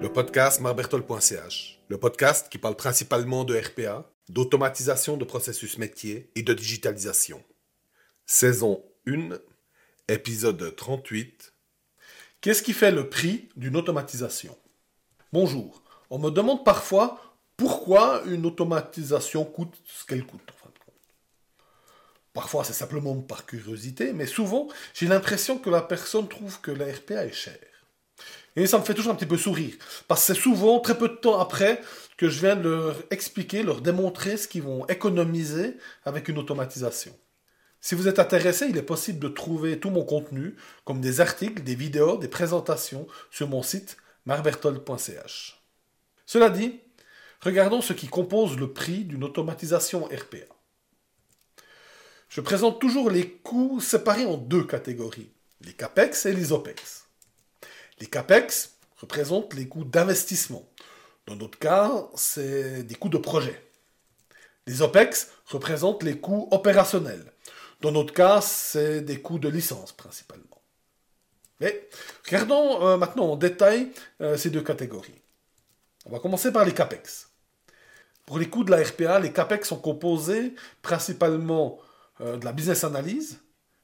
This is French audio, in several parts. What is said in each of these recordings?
Le podcast marbertol.ch, le podcast qui parle principalement de RPA, d'automatisation de processus métier et de digitalisation. Saison 1, épisode 38. Qu'est-ce qui fait le prix d'une automatisation? Bonjour. On me demande parfois pourquoi une automatisation coûte ce qu'elle coûte. En fin de compte. Parfois, c'est simplement par curiosité, mais souvent, j'ai l'impression que la personne trouve que la RPA est chère. Et ça me fait toujours un petit peu sourire, parce que c'est souvent très peu de temps après que je viens de leur expliquer, leur démontrer ce qu'ils vont économiser avec une automatisation. Si vous êtes intéressé, il est possible de trouver tout mon contenu, comme des articles, des vidéos, des présentations, sur mon site marbertol.ch. Cela dit, regardons ce qui compose le prix d'une automatisation RPA. Je présente toujours les coûts séparés en deux catégories, les CAPEX et les OPEX. Les CAPEX représentent les coûts d'investissement. Dans notre cas, c'est des coûts de projet. Les OPEX représentent les coûts opérationnels. Dans notre cas, c'est des coûts de licence principalement. Mais regardons euh, maintenant en détail euh, ces deux catégories. On va commencer par les CAPEX. Pour les coûts de la RPA, les CAPEX sont composés principalement euh, de la business analyse,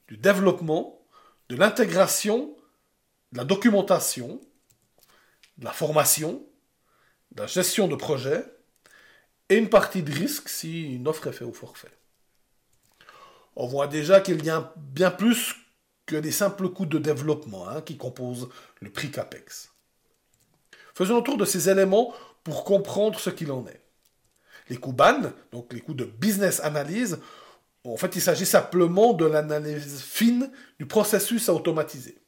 du développement, de l'intégration, de la documentation, de la formation, de la gestion de projet et une partie de risque si une offre est faite au forfait. On voit déjà qu'il y a bien plus que des simples coûts de développement hein, qui composent le prix CAPEX. Faisons le tour de ces éléments pour comprendre ce qu'il en est. Les coûts BAN, donc les coûts de business analyse, en fait, il s'agit simplement de l'analyse fine du processus à automatiser.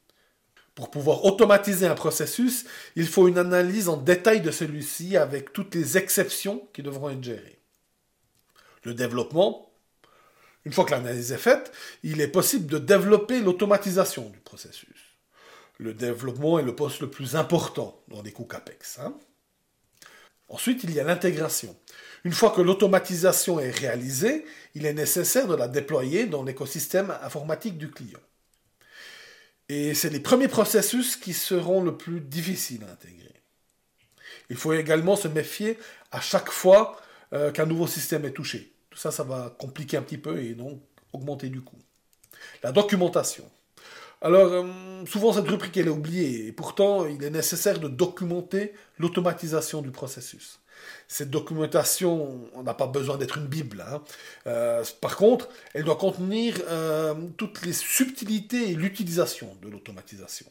Pour pouvoir automatiser un processus, il faut une analyse en détail de celui-ci avec toutes les exceptions qui devront être gérées. Le développement, une fois que l'analyse est faite, il est possible de développer l'automatisation du processus. Le développement est le poste le plus important dans les coûts CAPEX. Hein. Ensuite, il y a l'intégration. Une fois que l'automatisation est réalisée, il est nécessaire de la déployer dans l'écosystème informatique du client. Et c'est les premiers processus qui seront le plus difficiles à intégrer. Il faut également se méfier à chaque fois euh, qu'un nouveau système est touché. Tout ça, ça va compliquer un petit peu et donc augmenter du coût. La documentation. Alors, euh, souvent cette rubrique elle est oubliée, et pourtant il est nécessaire de documenter l'automatisation du processus. Cette documentation, on n'a pas besoin d'être une Bible. Hein. Euh, par contre, elle doit contenir euh, toutes les subtilités et l'utilisation de l'automatisation.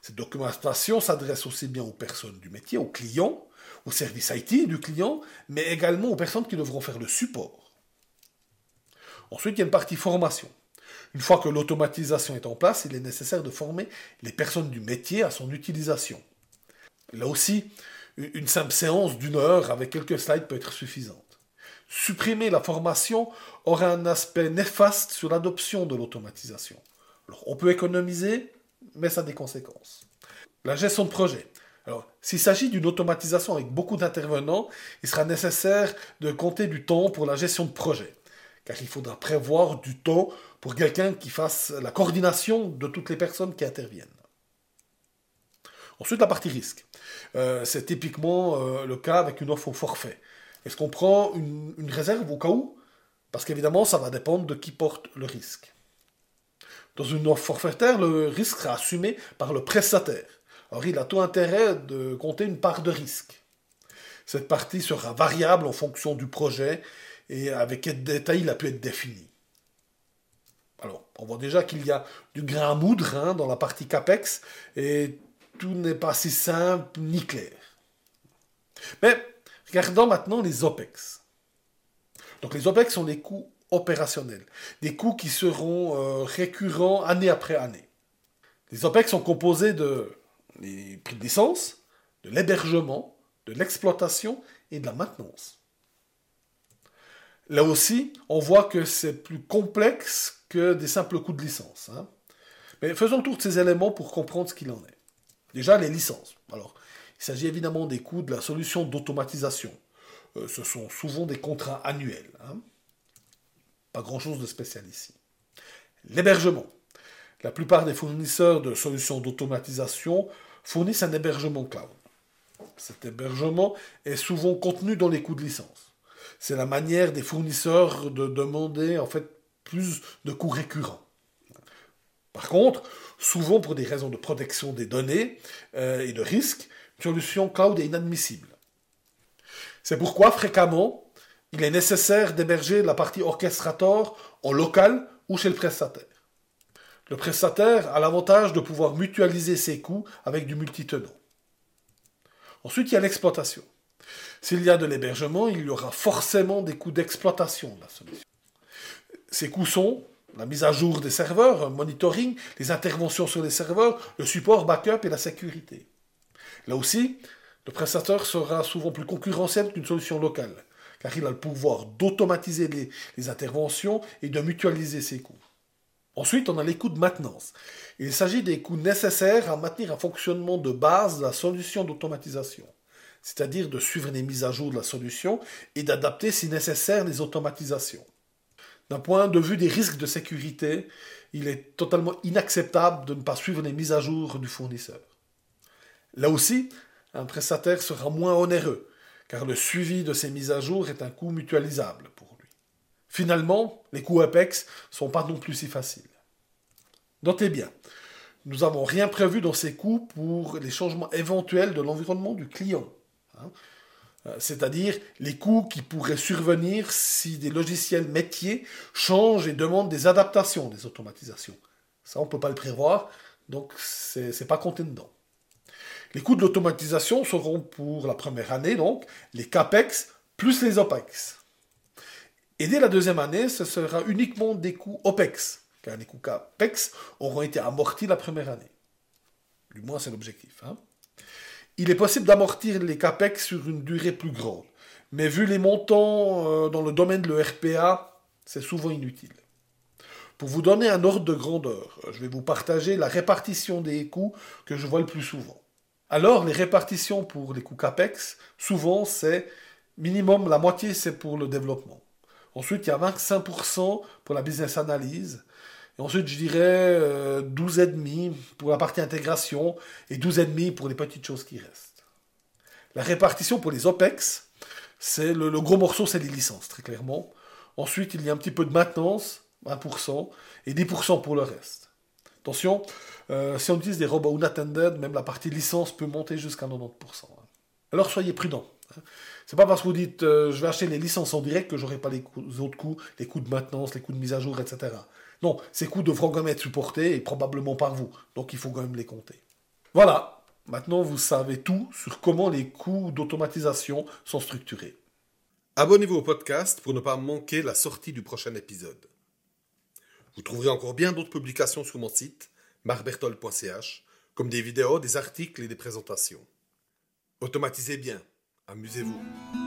Cette documentation s'adresse aussi bien aux personnes du métier, aux clients, aux services IT du client, mais également aux personnes qui devront faire le support. Ensuite, il y a une partie formation. Une fois que l'automatisation est en place, il est nécessaire de former les personnes du métier à son utilisation. Là aussi, une simple séance d'une heure avec quelques slides peut être suffisante. Supprimer la formation aura un aspect néfaste sur l'adoption de l'automatisation. on peut économiser, mais ça a des conséquences. La gestion de projet. Alors, s'il s'agit d'une automatisation avec beaucoup d'intervenants, il sera nécessaire de compter du temps pour la gestion de projet, car il faudra prévoir du temps pour quelqu'un qui fasse la coordination de toutes les personnes qui interviennent. Ensuite, la partie risque. Euh, c'est typiquement euh, le cas avec une offre au forfait. Est-ce qu'on prend une, réserve au cas où? Parce qu'évidemment, ça va dépendre de qui porte le risque. Dans une offre forfaitaire, le risque sera assumé par le prestataire. Alors, il a tout intérêt de compter une part de risque. Cette partie sera variable en fonction du projet et avec quel détail il a pu être défini. On voit déjà qu'il y a du grain à moudre hein, dans la partie CAPEX et tout n'est pas si simple ni clair. Mais regardons maintenant les OPEX. Donc les OPEX sont des coûts opérationnels, des coûts qui seront euh, récurrents année après année. Les OPEX sont composés de les prix de licence, de l'hébergement, de l'exploitation et de la maintenance. Là aussi, on voit que c'est plus complexe que des simples coûts de licence. Hein. Mais faisons tour de ces éléments pour comprendre ce qu'il en est. Déjà, les licences. Alors, il s'agit évidemment des coûts de la solution d'automatisation. Euh, ce sont souvent des contrats annuels. Hein. Pas grand-chose de spécial ici. L'hébergement. La plupart des fournisseurs de solutions d'automatisation fournissent un hébergement cloud. Cet hébergement est souvent contenu dans les coûts de licence. C'est la manière des fournisseurs de demander en fait plus de coûts récurrents. Par contre, souvent pour des raisons de protection des données euh, et de risque, une solution cloud est inadmissible. C'est pourquoi fréquemment, il est nécessaire d'héberger la partie orchestrator en local ou chez le prestataire. Le prestataire a l'avantage de pouvoir mutualiser ses coûts avec du multitenant. Ensuite, il y a l'exploitation. S'il y a de l'hébergement, il y aura forcément des coûts d'exploitation de la solution. Ces coûts sont la mise à jour des serveurs, le monitoring, les interventions sur les serveurs, le support backup et la sécurité. Là aussi, le prestataire sera souvent plus concurrentiel qu'une solution locale, car il a le pouvoir d'automatiser les, les, interventions et de mutualiser ses coûts. Ensuite, on a les coûts de maintenance. Il s'agit des coûts nécessaires à maintenir un fonctionnement de base de la solution d'automatisation, c'est-à-dire de suivre les mises à jour de la solution et d'adapter si nécessaire les automatisations. D'un point de vue des risques de sécurité, il est totalement inacceptable de ne pas suivre les mises à jour du fournisseur. Là aussi, un prestataire sera moins onéreux, car le suivi de ces mises à jour est un coût mutualisable pour lui. Finalement, les coûts Apex ne sont pas non plus si faciles. Notez bien, nous n'avons rien prévu dans ces coûts pour les changements éventuels de l'environnement du client. Hein. Euh, c'est-à-dire les coûts qui pourraient survenir si des logiciels métiers changent et demandent des adaptations des automatisations. Ça, on ne peut pas le prévoir, donc ce n'est pas compté dedans. Les coûts de l'automatisation seront pour la première année, donc, les CAPEX plus les OPEX. Et dès la deuxième année, ce sera uniquement des coûts OPEX, car les coûts CAPEX auront été amortis la première année. Du moins, c'est l'objectif. Hein. Il est possible d'amortir les CAPEX sur une durée plus grande, mais vu les montants euh, dans le domaine de l'ERPA, c'est souvent inutile. Pour vous donner un ordre de grandeur, je vais vous partager la répartition des coûts que je vois le plus souvent. Alors, les répartitions pour les coûts CAPEX, souvent, c'est minimum la moitié, c'est pour le développement. Ensuite, il y a 25% pour la business analyse. Et ensuite, je dirais 12,5 euh, pour la partie intégration et 12,5 pour les petites choses qui restent. La répartition pour les OPEX, c'est le, gros morceau, c'est les licences, très clairement. Ensuite, il y a un petit peu de maintenance, 1%, et 10% pour le reste. Attention, euh, si on utilise des robots unattended, même la partie licence peut monter jusqu'à 90%. Alors soyez prudents. Hein. C'est pas parce que vous dites euh, je vais acheter les licences en direct que j'aurai pas les, autres coûts, les coûts de maintenance, les coûts de mise à jour, etc. Non, ces coûts devront quand même être supportés et probablement par vous. Donc il faut quand même les compter. Voilà, maintenant vous savez tout sur comment les coûts d'automatisation sont structurés. Abonnez-vous au podcast pour ne pas manquer la sortie du prochain épisode. Vous trouverez encore bien d'autres publications sur mon site, marbertol.ch, comme des vidéos, des articles et des présentations. Automatisez bien. Amusez-vous.